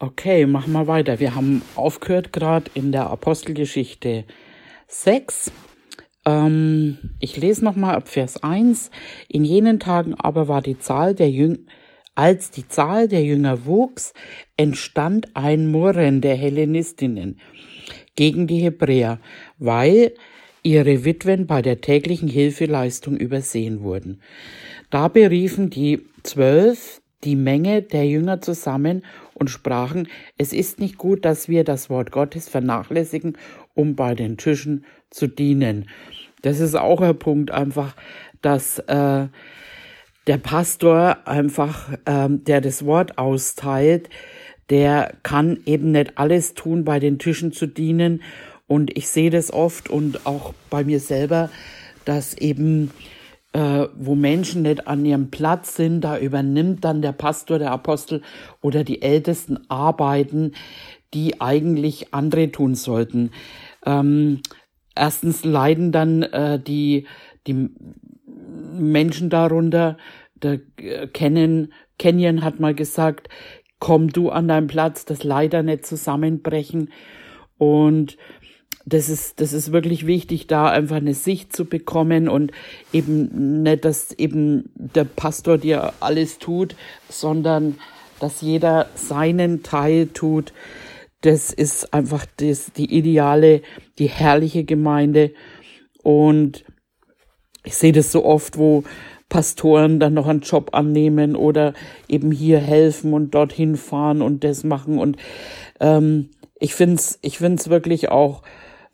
Okay, machen wir weiter. Wir haben aufgehört gerade in der Apostelgeschichte 6. Ähm, ich lese nochmal ab Vers 1. In jenen Tagen aber war die Zahl der Jünger, als die Zahl der Jünger wuchs, entstand ein Murren der Hellenistinnen gegen die Hebräer, weil ihre Witwen bei der täglichen Hilfeleistung übersehen wurden. Da beriefen die Zwölf die Menge der Jünger zusammen und sprachen, es ist nicht gut, dass wir das Wort Gottes vernachlässigen, um bei den Tischen zu dienen. Das ist auch ein Punkt einfach, dass äh, der Pastor einfach, äh, der das Wort austeilt, der kann eben nicht alles tun, bei den Tischen zu dienen. Und ich sehe das oft und auch bei mir selber, dass eben äh, wo Menschen nicht an ihrem Platz sind, da übernimmt dann der Pastor, der Apostel oder die Ältesten Arbeiten, die eigentlich andere tun sollten. Ähm, erstens leiden dann äh, die, die Menschen darunter. Der äh, Kennen, Kenyon hat mal gesagt, komm du an deinen Platz, das leider nicht zusammenbrechen. Und das ist, das ist wirklich wichtig, da einfach eine Sicht zu bekommen und eben nicht, dass eben der Pastor dir alles tut, sondern dass jeder seinen Teil tut. Das ist einfach das, die ideale, die herrliche Gemeinde. Und ich sehe das so oft, wo Pastoren dann noch einen Job annehmen oder eben hier helfen und dorthin fahren und das machen. Und ähm, ich finde es ich find's wirklich auch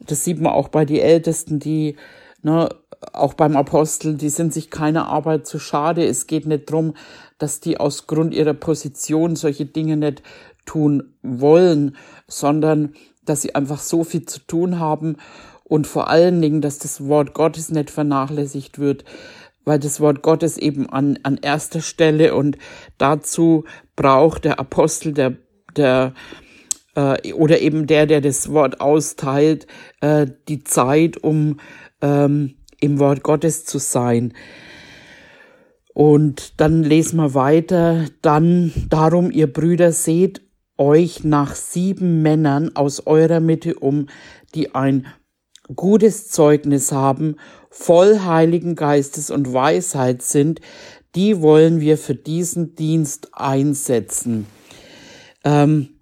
das sieht man auch bei die Ältesten, die, ne, auch beim Apostel, die sind sich keine Arbeit zu schade. Es geht nicht drum, dass die aus Grund ihrer Position solche Dinge nicht tun wollen, sondern dass sie einfach so viel zu tun haben und vor allen Dingen, dass das Wort Gottes nicht vernachlässigt wird, weil das Wort Gottes eben an, an erster Stelle und dazu braucht der Apostel, der, der, äh, oder eben der, der das Wort austeilt, äh, die Zeit, um ähm, im Wort Gottes zu sein. Und dann lesen wir weiter, dann darum, ihr Brüder, seht euch nach sieben Männern aus eurer Mitte um, die ein gutes Zeugnis haben, voll Heiligen Geistes und Weisheit sind, die wollen wir für diesen Dienst einsetzen. Ähm,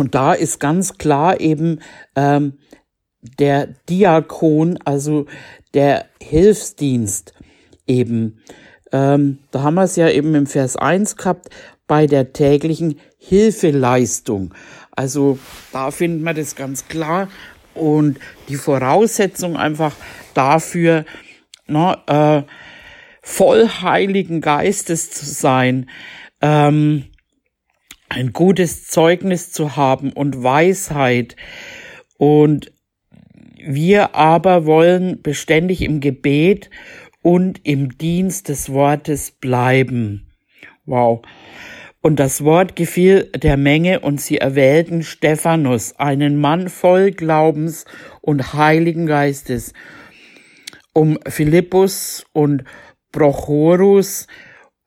und da ist ganz klar eben ähm, der Diakon, also der Hilfsdienst eben. Ähm, da haben wir es ja eben im Vers 1 gehabt, bei der täglichen Hilfeleistung. Also da finden wir das ganz klar. Und die Voraussetzung einfach dafür, na, äh, voll Heiligen Geistes zu sein, ähm, ein gutes Zeugnis zu haben und Weisheit. Und wir aber wollen beständig im Gebet und im Dienst des Wortes bleiben. Wow. Und das Wort gefiel der Menge und sie erwählten Stephanus, einen Mann voll Glaubens und Heiligen Geistes, um Philippus und Prochorus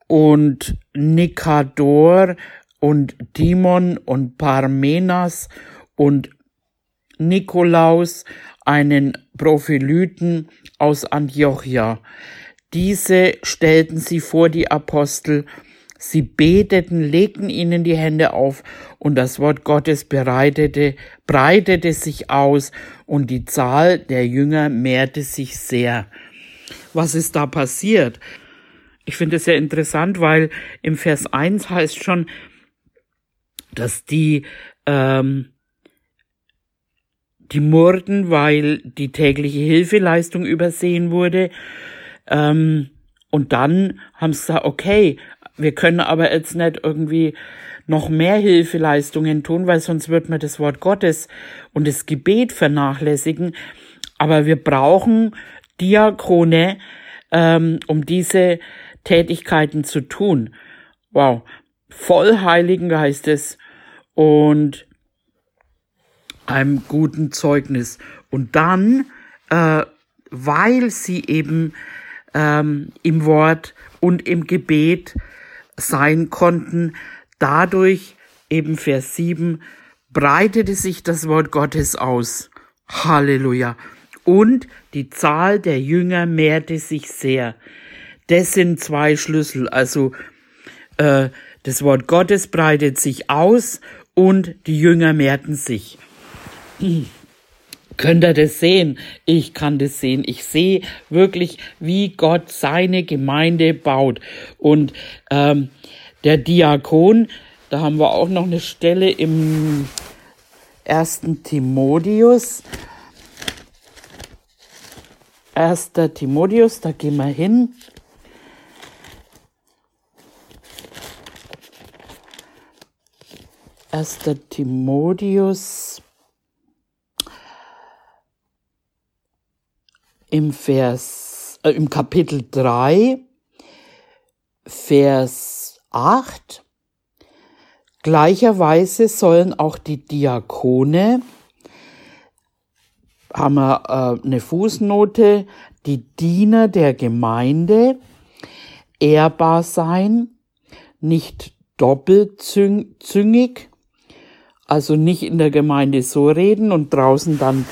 und Nikador und Timon und Parmenas und Nikolaus, einen Prophylyten aus Antiochia. Diese stellten sie vor die Apostel, sie beteten, legten ihnen die Hände auf, und das Wort Gottes bereitete, breitete sich aus, und die Zahl der Jünger mehrte sich sehr. Was ist da passiert? Ich finde es sehr interessant, weil im Vers 1 heißt schon, dass die ähm, die murrten, weil die tägliche Hilfeleistung übersehen wurde. Ähm, und dann haben sie gesagt, okay, wir können aber jetzt nicht irgendwie noch mehr Hilfeleistungen tun, weil sonst wird man das Wort Gottes und das Gebet vernachlässigen. Aber wir brauchen Diakone, ähm, um diese Tätigkeiten zu tun. Wow, voll Heiligen Geistes und einem guten Zeugnis. Und dann, äh, weil sie eben ähm, im Wort und im Gebet sein konnten, dadurch, eben Vers 7, breitete sich das Wort Gottes aus. Halleluja. Und die Zahl der Jünger mehrte sich sehr. Das sind zwei Schlüssel. Also äh, das Wort Gottes breitet sich aus und die Jünger mehrten sich. Könnt ihr das sehen? Ich kann das sehen. Ich sehe wirklich, wie Gott seine Gemeinde baut. Und ähm, der Diakon, da haben wir auch noch eine Stelle im ersten Timotheus. Erster Timotheus, da gehen wir hin. Erster Timotheus im Vers, äh, im Kapitel 3, Vers 8. Gleicherweise sollen auch die Diakone, haben wir äh, eine Fußnote, die Diener der Gemeinde ehrbar sein, nicht doppelzüngig, also nicht in der Gemeinde so reden und draußen dann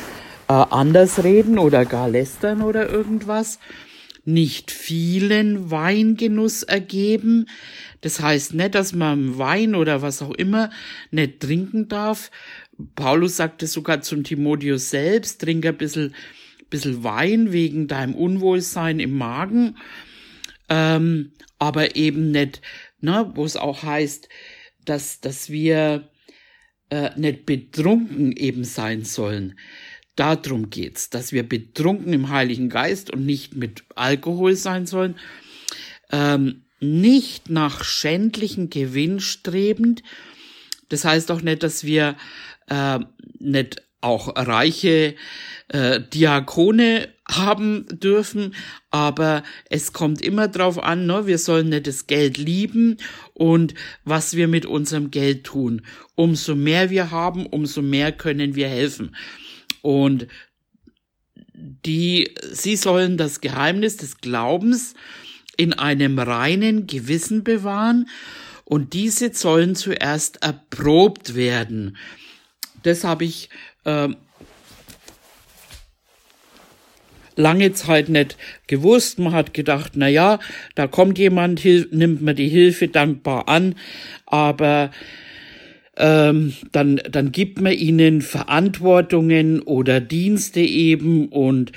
äh, anders reden oder gar lästern oder irgendwas. Nicht vielen Weingenuss ergeben. Das heißt nicht, dass man Wein oder was auch immer nicht trinken darf. Paulus sagte sogar zum Timotheus selbst, trink ein bisschen, bisschen Wein wegen deinem Unwohlsein im Magen. Ähm, aber eben nicht, ne, wo es auch heißt, dass, dass wir äh, nicht betrunken eben sein sollen. Darum geht's, dass wir betrunken im Heiligen Geist und nicht mit Alkohol sein sollen, ähm, nicht nach schändlichen Gewinn strebend. Das heißt auch nicht, dass wir äh, nicht auch reiche äh, Diakone haben dürfen, aber es kommt immer drauf an, ne? wir sollen nicht das Geld lieben und was wir mit unserem Geld tun. Umso mehr wir haben, umso mehr können wir helfen. Und die, sie sollen das Geheimnis des Glaubens in einem reinen Gewissen bewahren und diese sollen zuerst erprobt werden. Das habe ich äh, lange Zeit nicht gewusst. Man hat gedacht, na ja, da kommt jemand, nimmt man die Hilfe dankbar an, aber ähm, dann, dann gibt man ihnen Verantwortungen oder Dienste eben. Und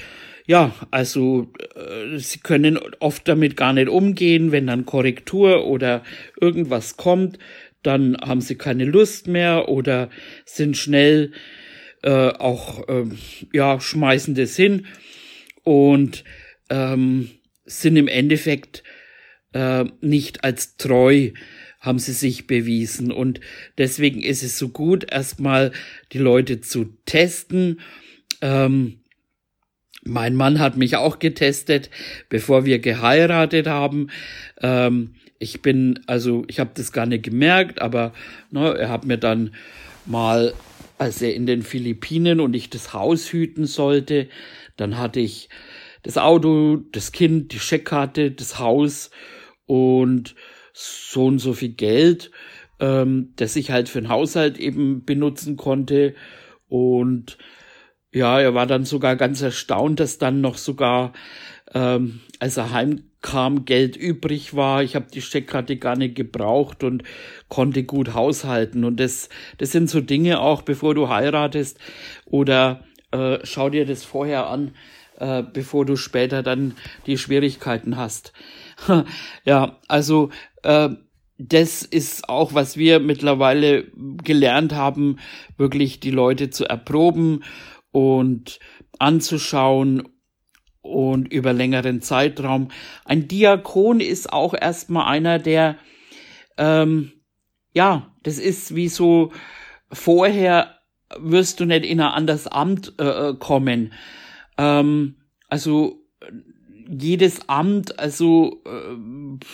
ja, also äh, sie können oft damit gar nicht umgehen, wenn dann Korrektur oder irgendwas kommt, dann haben sie keine Lust mehr oder sind schnell äh, auch äh, ja schmeißen das hin und ähm, sind im Endeffekt äh, nicht als treu haben sie sich bewiesen. Und deswegen ist es so gut, erstmal die Leute zu testen. Ähm, mein Mann hat mich auch getestet, bevor wir geheiratet haben. Ähm, ich bin, also ich habe das gar nicht gemerkt, aber ne, er hat mir dann mal, als er in den Philippinen und ich das Haus hüten sollte, dann hatte ich das Auto, das Kind, die Scheckkarte, das Haus und so und so viel Geld, ähm, das ich halt für den Haushalt eben benutzen konnte. Und ja, er war dann sogar ganz erstaunt, dass dann noch sogar, ähm, als er heimkam, Geld übrig war. Ich habe die Steckkarte gar nicht gebraucht und konnte gut haushalten. Und das, das sind so Dinge auch, bevor du heiratest oder äh, schau dir das vorher an, äh, bevor du später dann die Schwierigkeiten hast. ja, also äh, das ist auch, was wir mittlerweile gelernt haben, wirklich die Leute zu erproben und anzuschauen und über längeren Zeitraum. Ein Diakon ist auch erstmal einer, der, ähm, ja, das ist wie so, vorher wirst du nicht in ein anderes Amt äh, äh kommen. Ähm, also jedes Amt, also äh,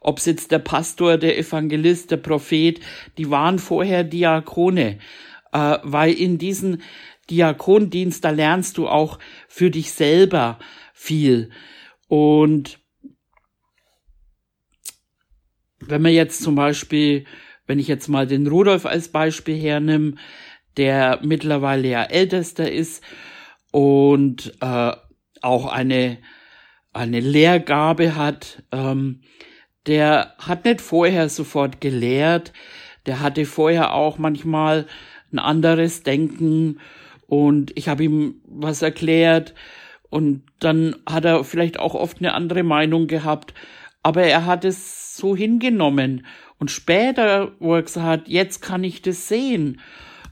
ob es jetzt der Pastor, der Evangelist, der Prophet, die waren vorher Diakone, äh, weil in diesen Diakondienst, da lernst du auch für dich selber viel. Und wenn man jetzt zum Beispiel wenn ich jetzt mal den Rudolf als Beispiel hernehme, der mittlerweile ja ältester ist und äh, auch eine, eine Lehrgabe hat, ähm, der hat nicht vorher sofort gelehrt, der hatte vorher auch manchmal ein anderes Denken und ich habe ihm was erklärt. Und dann hat er vielleicht auch oft eine andere Meinung gehabt, aber er hat es so hingenommen. Und später, wo er gesagt hat, jetzt kann ich das sehen.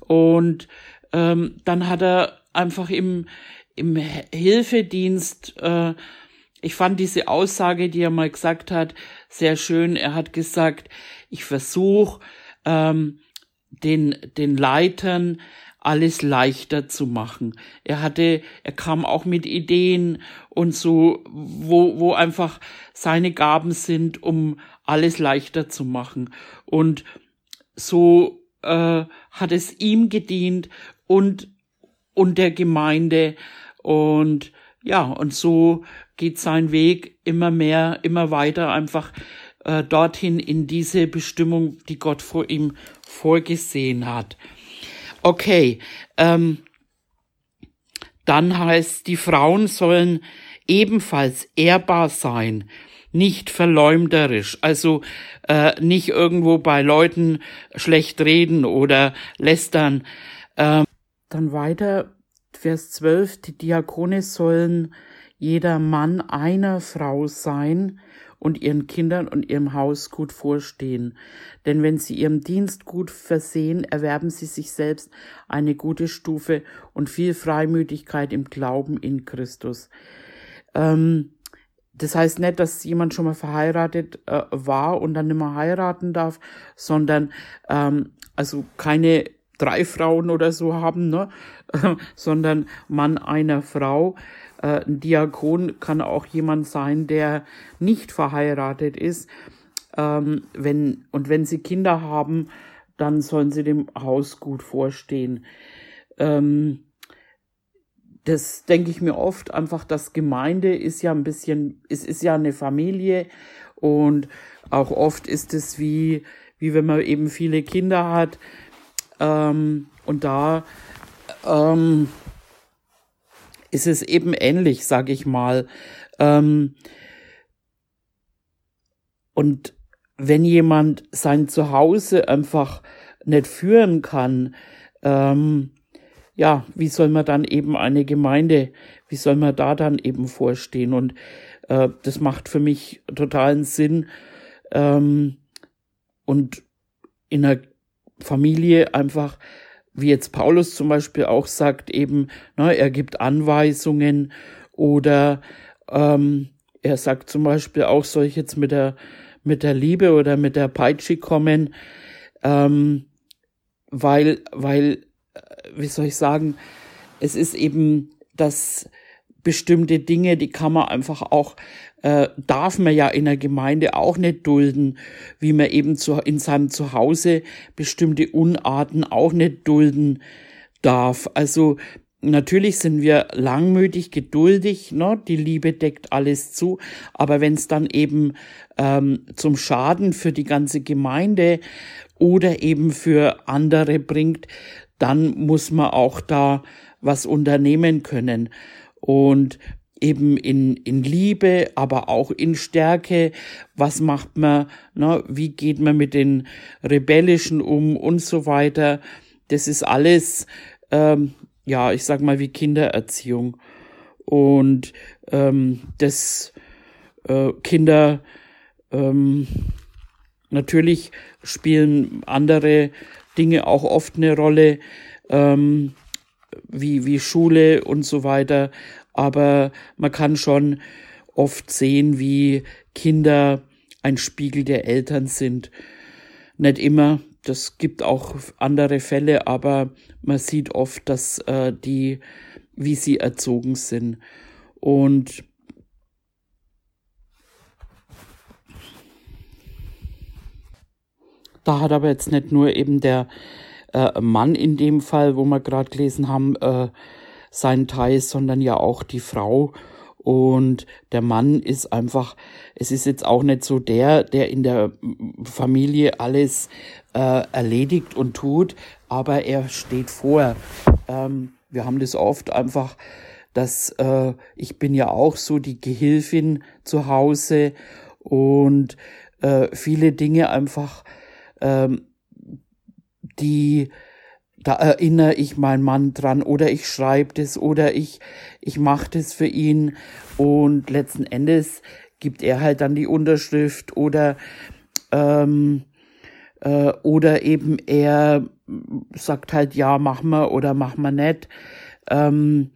Und ähm, dann hat er einfach im im Hilfedienst äh, ich fand diese Aussage, die er mal gesagt hat, sehr schön. Er hat gesagt, ich versuche ähm, den, den Leitern alles leichter zu machen. Er hatte, er kam auch mit Ideen und so, wo, wo einfach seine Gaben sind, um alles leichter zu machen. Und so äh, hat es ihm gedient und, und der Gemeinde. Und ja, und so geht sein Weg immer mehr, immer weiter einfach äh, dorthin in diese Bestimmung, die Gott vor ihm vorgesehen hat. Okay, ähm, dann heißt, die Frauen sollen ebenfalls ehrbar sein, nicht verleumderisch, also äh, nicht irgendwo bei Leuten schlecht reden oder lästern. Ähm, dann weiter, Vers 12, die Diakone sollen jeder Mann einer Frau sein und ihren Kindern und ihrem Haus gut vorstehen. Denn wenn sie ihrem Dienst gut versehen, erwerben sie sich selbst eine gute Stufe und viel Freimütigkeit im Glauben in Christus. Ähm, das heißt nicht, dass jemand schon mal verheiratet äh, war und dann nicht mehr heiraten darf, sondern ähm, also keine drei Frauen oder so haben, ne? sondern Mann einer Frau. Äh, ein Diakon kann auch jemand sein, der nicht verheiratet ist. Ähm, wenn, und wenn sie Kinder haben, dann sollen sie dem Haus gut vorstehen. Ähm, das denke ich mir oft einfach, das Gemeinde ist ja ein bisschen, es ist ja eine Familie und auch oft ist es wie, wie wenn man eben viele Kinder hat. Ähm, und da ähm, ist es eben ähnlich, sag ich mal. Ähm, und wenn jemand sein Zuhause einfach nicht führen kann, ähm, ja, wie soll man dann eben eine Gemeinde, wie soll man da dann eben vorstehen? Und äh, das macht für mich totalen Sinn. Ähm, und in einer Familie einfach wie jetzt Paulus zum Beispiel auch sagt, eben, ne, er gibt Anweisungen oder ähm, er sagt zum Beispiel auch, soll ich jetzt mit der, mit der Liebe oder mit der Peitsche kommen, ähm, weil, weil, äh, wie soll ich sagen, es ist eben das bestimmte Dinge, die kann man einfach auch äh, darf man ja in der Gemeinde auch nicht dulden, wie man eben zu, in seinem Zuhause bestimmte Unarten auch nicht dulden darf. Also natürlich sind wir langmütig, geduldig, ne? die Liebe deckt alles zu, aber wenn es dann eben ähm, zum Schaden für die ganze Gemeinde oder eben für andere bringt, dann muss man auch da was unternehmen können. Und eben in, in Liebe, aber auch in Stärke. Was macht man? Ne? Wie geht man mit den Rebellischen um und so weiter? Das ist alles, ähm, ja, ich sag mal wie Kindererziehung. Und ähm, das äh, Kinder ähm, natürlich spielen andere Dinge auch oft eine Rolle, ähm, wie, wie Schule und so weiter aber man kann schon oft sehen, wie Kinder ein Spiegel der Eltern sind. Nicht immer, das gibt auch andere Fälle, aber man sieht oft, dass äh, die, wie sie erzogen sind. Und da hat aber jetzt nicht nur eben der äh, Mann in dem Fall, wo wir gerade gelesen haben, äh, sein Teil, sondern ja auch die Frau. Und der Mann ist einfach, es ist jetzt auch nicht so der, der in der Familie alles äh, erledigt und tut, aber er steht vor. Ähm, wir haben das oft einfach, dass äh, ich bin ja auch so die Gehilfin zu Hause und äh, viele Dinge einfach, ähm, die da erinnere ich meinen Mann dran oder ich schreibe das oder ich ich mache das für ihn. Und letzten Endes gibt er halt dann die Unterschrift oder ähm, äh, oder eben er sagt halt ja mach mal oder mach mal nicht. Ähm,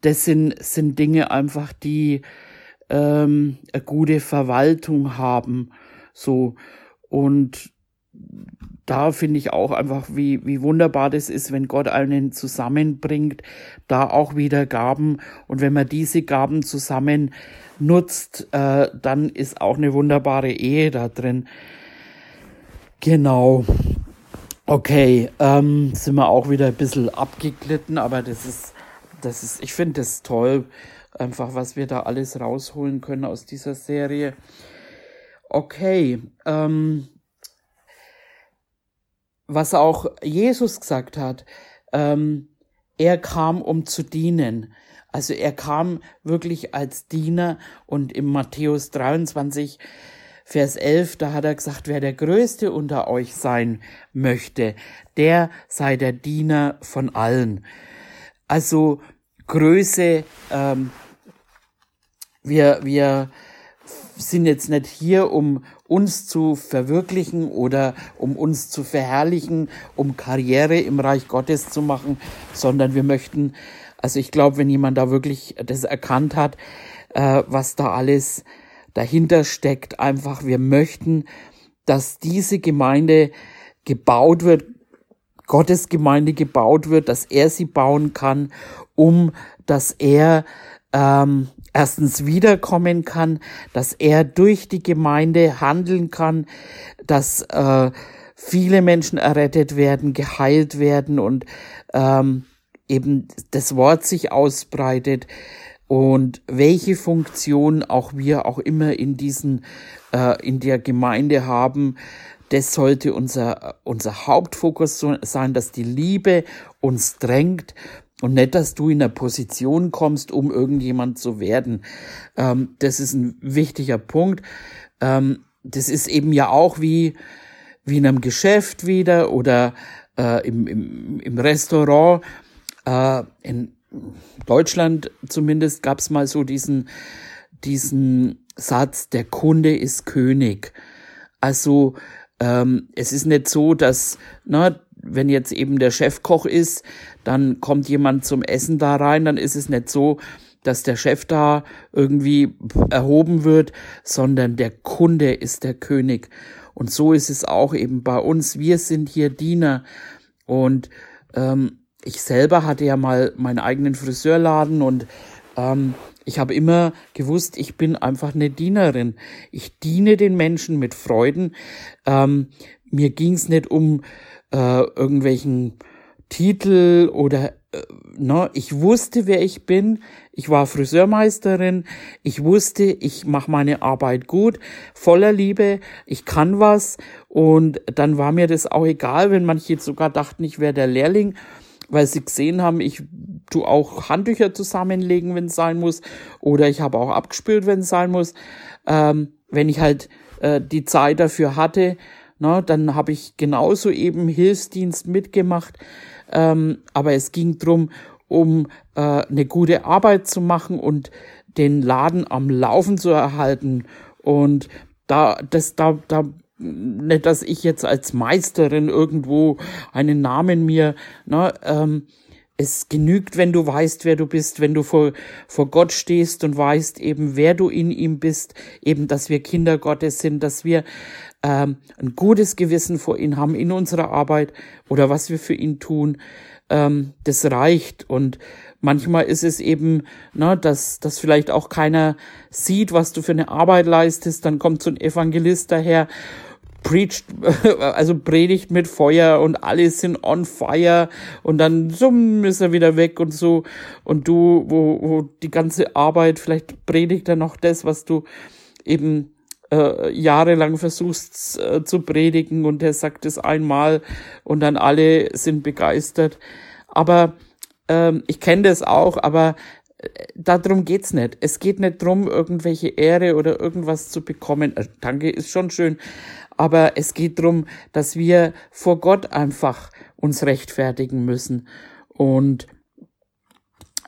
das sind sind Dinge einfach die ähm, eine gute Verwaltung haben. So. Und da finde ich auch einfach, wie, wie wunderbar das ist, wenn Gott einen zusammenbringt, da auch wieder Gaben. Und wenn man diese Gaben zusammen nutzt, äh, dann ist auch eine wunderbare Ehe da drin. Genau. Okay, ähm, sind wir auch wieder ein bisschen abgeglitten, aber das ist, das ist, ich finde das toll, einfach was wir da alles rausholen können aus dieser Serie. Okay, ähm, was auch Jesus gesagt hat, ähm, er kam, um zu dienen. Also er kam wirklich als Diener und im Matthäus 23, Vers 11, da hat er gesagt, wer der Größte unter euch sein möchte, der sei der Diener von allen. Also Größe, ähm, wir, wir sind jetzt nicht hier, um uns zu verwirklichen oder um uns zu verherrlichen, um Karriere im Reich Gottes zu machen, sondern wir möchten, also ich glaube, wenn jemand da wirklich das erkannt hat, äh, was da alles dahinter steckt, einfach, wir möchten, dass diese Gemeinde gebaut wird, Gottes Gemeinde gebaut wird, dass er sie bauen kann, um dass er ähm, erstens wiederkommen kann, dass er durch die Gemeinde handeln kann, dass äh, viele Menschen errettet werden, geheilt werden und ähm, eben das Wort sich ausbreitet und welche Funktion auch wir auch immer in diesen äh, in der Gemeinde haben, das sollte unser unser Hauptfokus sein, dass die Liebe uns drängt und nicht, dass du in eine Position kommst, um irgendjemand zu werden. Ähm, das ist ein wichtiger Punkt. Ähm, das ist eben ja auch wie, wie in einem Geschäft wieder oder äh, im, im, im Restaurant. Äh, in Deutschland zumindest gab es mal so diesen, diesen Satz, der Kunde ist König. Also ähm, es ist nicht so, dass, na, wenn jetzt eben der Chefkoch ist, dann kommt jemand zum Essen da rein, dann ist es nicht so, dass der Chef da irgendwie erhoben wird, sondern der Kunde ist der König. Und so ist es auch eben bei uns. Wir sind hier Diener. Und ähm, ich selber hatte ja mal meinen eigenen Friseurladen und ähm, ich habe immer gewusst, ich bin einfach eine Dienerin. Ich diene den Menschen mit Freuden. Ähm, mir ging es nicht um äh, irgendwelchen Titel oder äh, ne, ich wusste, wer ich bin. Ich war Friseurmeisterin. Ich wusste, ich mache meine Arbeit gut, voller Liebe. Ich kann was und dann war mir das auch egal, wenn manche sogar dachten, ich wäre der Lehrling, weil sie gesehen haben, ich tu auch Handtücher zusammenlegen, wenn es sein muss, oder ich habe auch abgespült, wenn es sein muss. Ähm, wenn ich halt äh, die Zeit dafür hatte, na, dann habe ich genauso eben Hilfsdienst mitgemacht. Ähm, aber es ging drum, um äh, eine gute Arbeit zu machen und den Laden am Laufen zu erhalten. Und da, das, da, da, nicht, dass ich jetzt als Meisterin irgendwo einen Namen mir, ne, ähm, es genügt, wenn du weißt, wer du bist, wenn du vor, vor Gott stehst und weißt eben, wer du in ihm bist, eben, dass wir Kinder Gottes sind, dass wir ähm, ein gutes Gewissen vor ihm haben in unserer Arbeit oder was wir für ihn tun, ähm, das reicht. Und manchmal ist es eben, ne, dass, dass vielleicht auch keiner sieht, was du für eine Arbeit leistest. Dann kommt so ein Evangelist daher preached, also predigt mit Feuer und alle sind on fire und dann summ ist er wieder weg und so und du, wo, wo die ganze Arbeit, vielleicht predigt er noch das, was du eben äh, jahrelang versuchst äh, zu predigen und der sagt es einmal und dann alle sind begeistert. Aber ähm, ich kenne das auch, aber äh, darum geht's nicht. Es geht nicht drum, irgendwelche Ehre oder irgendwas zu bekommen. Äh, danke ist schon schön, aber es geht drum, dass wir vor Gott einfach uns rechtfertigen müssen und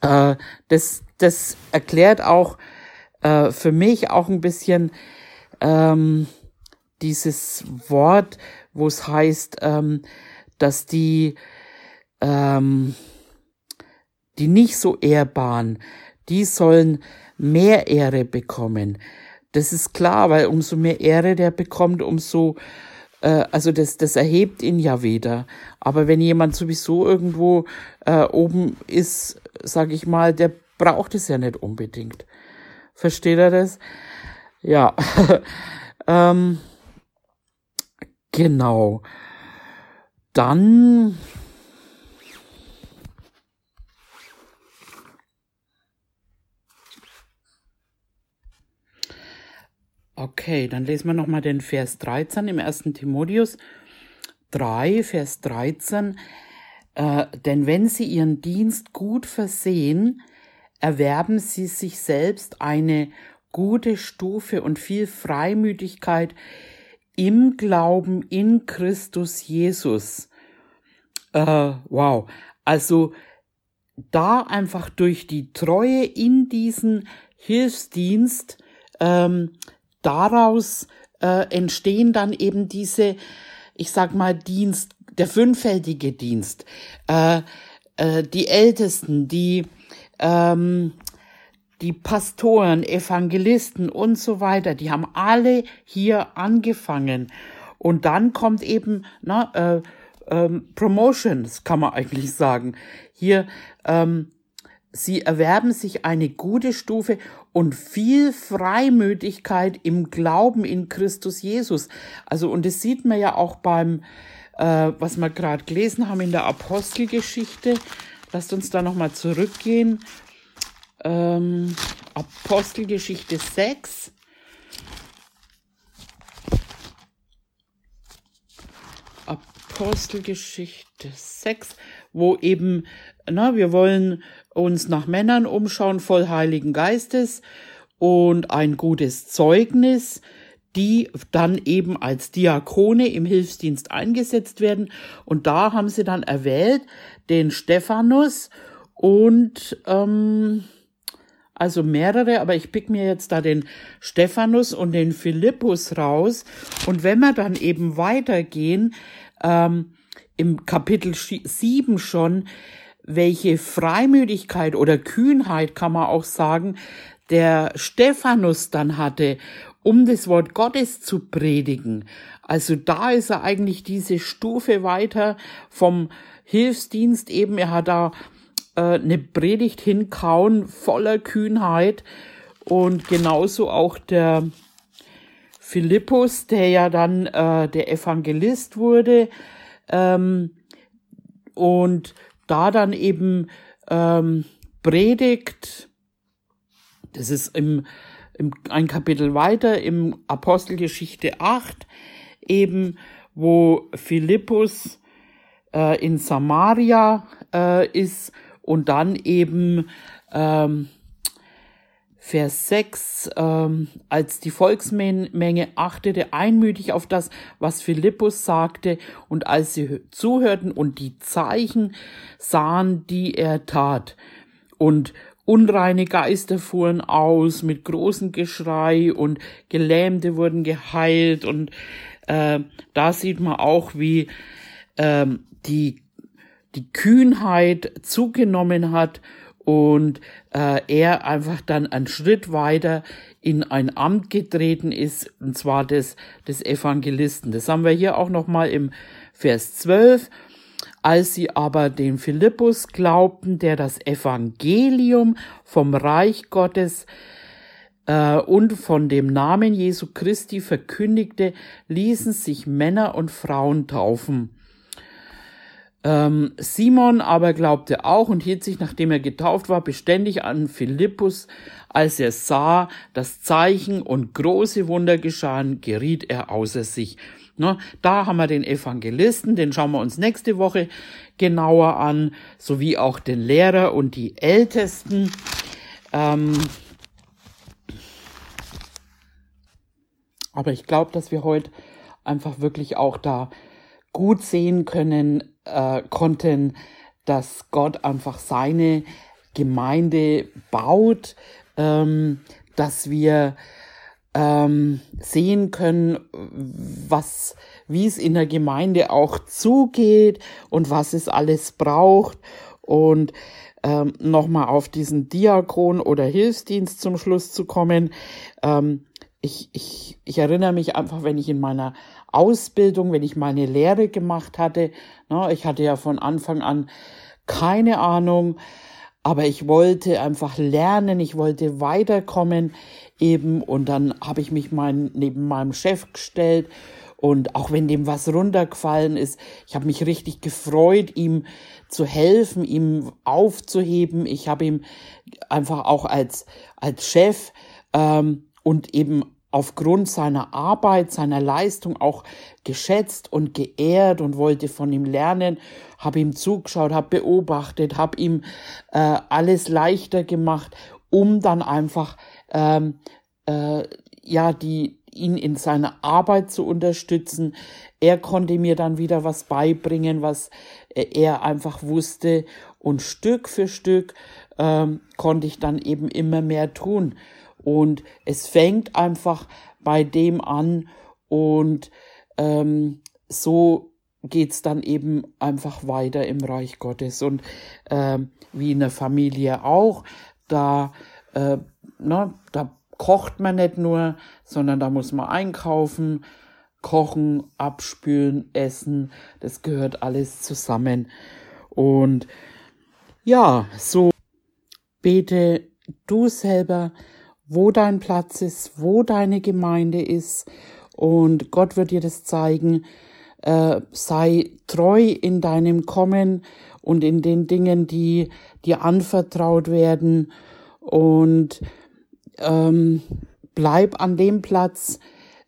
äh, das das erklärt auch äh, für mich auch ein bisschen ähm, dieses Wort, wo es heißt, ähm, dass die, ähm, die nicht so ehrbaren, die sollen mehr Ehre bekommen. Das ist klar, weil umso mehr Ehre der bekommt, umso äh, also das, das erhebt ihn ja wieder. Aber wenn jemand sowieso irgendwo äh, oben ist, sage ich mal, der braucht es ja nicht unbedingt. Versteht er das? Ja. ähm, genau. Dann Okay, dann lesen wir nochmal den Vers 13 im 1. Timotheus 3, Vers 13. Äh, denn wenn sie ihren Dienst gut versehen, erwerben sie sich selbst eine gute Stufe und viel Freimütigkeit im Glauben in Christus Jesus. Äh, wow. Also da einfach durch die Treue in diesen Hilfsdienst ähm, daraus äh, entstehen dann eben diese, ich sag mal, Dienst, der fünffältige Dienst, äh, äh, die Ältesten, die ähm, die Pastoren, Evangelisten und so weiter, die haben alle hier angefangen. Und dann kommt eben na, äh, ähm, Promotions, kann man eigentlich sagen. Hier, ähm, sie erwerben sich eine gute Stufe und viel Freimütigkeit im Glauben in Christus Jesus. Also, und das sieht man ja auch beim, äh, was wir gerade gelesen haben in der Apostelgeschichte. Lasst uns da nochmal zurückgehen. Ähm, Apostelgeschichte 6. Apostelgeschichte 6, wo eben, na, wir wollen uns nach Männern umschauen, voll Heiligen Geistes und ein gutes Zeugnis, die dann eben als Diakone im Hilfsdienst eingesetzt werden. Und da haben sie dann erwählt den Stephanus und ähm, also mehrere, aber ich pick mir jetzt da den Stephanus und den Philippus raus. Und wenn wir dann eben weitergehen, ähm, im Kapitel 7 schon, welche Freimütigkeit oder Kühnheit kann man auch sagen, der Stephanus dann hatte, um das Wort Gottes zu predigen. Also da ist er eigentlich diese Stufe weiter vom Hilfsdienst eben. Er hat da äh, eine Predigt hinkauen voller Kühnheit und genauso auch der Philippus, der ja dann äh, der Evangelist wurde ähm, und da dann eben ähm, predigt, das ist im, im, ein Kapitel weiter im Apostelgeschichte 8, eben wo Philippus äh, in Samaria äh, ist und dann eben ähm, Vers 6, ähm, als die Volksmenge achtete einmütig auf das, was Philippus sagte, und als sie zuhörten und die Zeichen sahen, die er tat. Und unreine Geister fuhren aus mit großem Geschrei und Gelähmte wurden geheilt. Und äh, da sieht man auch, wie äh, die, die Kühnheit zugenommen hat und äh, er einfach dann einen Schritt weiter in ein Amt getreten ist, und zwar des, des Evangelisten. Das haben wir hier auch nochmal im Vers 12. Als sie aber dem Philippus glaubten, der das Evangelium vom Reich Gottes äh, und von dem Namen Jesu Christi verkündigte, ließen sich Männer und Frauen taufen. Ähm, Simon aber glaubte auch und hielt sich, nachdem er getauft war, beständig an Philippus. Als er sah, dass Zeichen und große Wunder geschahen, geriet er außer sich. Ne, da haben wir den Evangelisten, den schauen wir uns nächste Woche genauer an, sowie auch den Lehrer und die Ältesten. Ähm, aber ich glaube, dass wir heute einfach wirklich auch da gut sehen können, äh, konnten, dass Gott einfach seine Gemeinde baut, ähm, dass wir ähm, sehen können, was, wie es in der Gemeinde auch zugeht und was es alles braucht und ähm, nochmal auf diesen Diakon oder Hilfsdienst zum Schluss zu kommen. Ähm, ich, ich, ich erinnere mich einfach, wenn ich in meiner Ausbildung, wenn ich meine Lehre gemacht hatte, ne, ich hatte ja von Anfang an keine Ahnung, aber ich wollte einfach lernen, ich wollte weiterkommen eben und dann habe ich mich mein, neben meinem Chef gestellt und auch wenn dem was runtergefallen ist, ich habe mich richtig gefreut, ihm zu helfen, ihm aufzuheben. Ich habe ihm einfach auch als als Chef ähm, und eben aufgrund seiner Arbeit, seiner Leistung auch geschätzt und geehrt und wollte von ihm lernen, habe ihm zugeschaut, habe beobachtet, habe ihm äh, alles leichter gemacht, um dann einfach ähm, äh, ja die ihn in seiner Arbeit zu unterstützen. Er konnte mir dann wieder was beibringen, was äh, er einfach wusste und Stück für Stück ähm, konnte ich dann eben immer mehr tun. Und es fängt einfach bei dem an und ähm, so geht's dann eben einfach weiter im Reich Gottes und ähm, wie in der Familie auch. Da, äh, na, ne, da kocht man nicht nur, sondern da muss man einkaufen, kochen, abspülen, essen. Das gehört alles zusammen. Und ja, so bete du selber wo dein Platz ist, wo deine Gemeinde ist. Und Gott wird dir das zeigen. Äh, sei treu in deinem Kommen und in den Dingen, die dir anvertraut werden. Und ähm, bleib an dem Platz,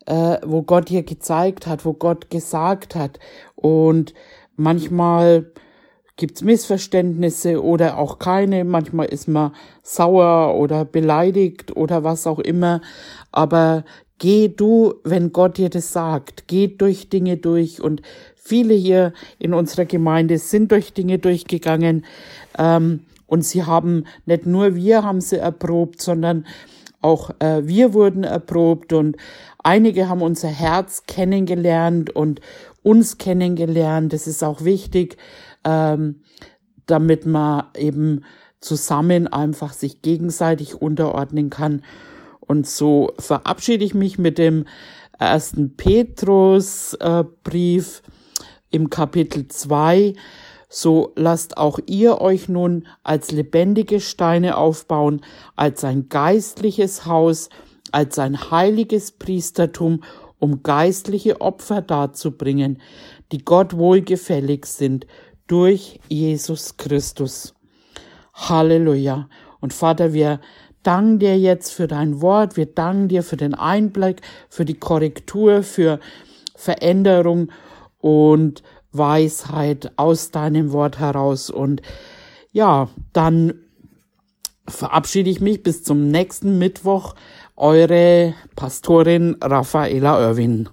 äh, wo Gott dir gezeigt hat, wo Gott gesagt hat. Und manchmal gibt's Missverständnisse oder auch keine. Manchmal ist man sauer oder beleidigt oder was auch immer. Aber geh du, wenn Gott dir das sagt, geh durch Dinge durch und viele hier in unserer Gemeinde sind durch Dinge durchgegangen. Ähm, und sie haben, nicht nur wir haben sie erprobt, sondern auch äh, wir wurden erprobt und einige haben unser Herz kennengelernt und uns kennengelernt. Das ist auch wichtig, ähm, damit man eben zusammen einfach sich gegenseitig unterordnen kann. Und so verabschiede ich mich mit dem ersten Petrusbrief äh, im Kapitel 2. So lasst auch ihr euch nun als lebendige Steine aufbauen, als ein geistliches Haus, als ein heiliges Priestertum, um geistliche Opfer darzubringen, die Gott wohlgefällig sind durch Jesus Christus. Halleluja. Und Vater, wir danken dir jetzt für dein Wort, wir danken dir für den Einblick, für die Korrektur, für Veränderung und Weisheit aus deinem Wort heraus. Und ja, dann verabschiede ich mich bis zum nächsten Mittwoch. Eure Pastorin Raffaela Irwin.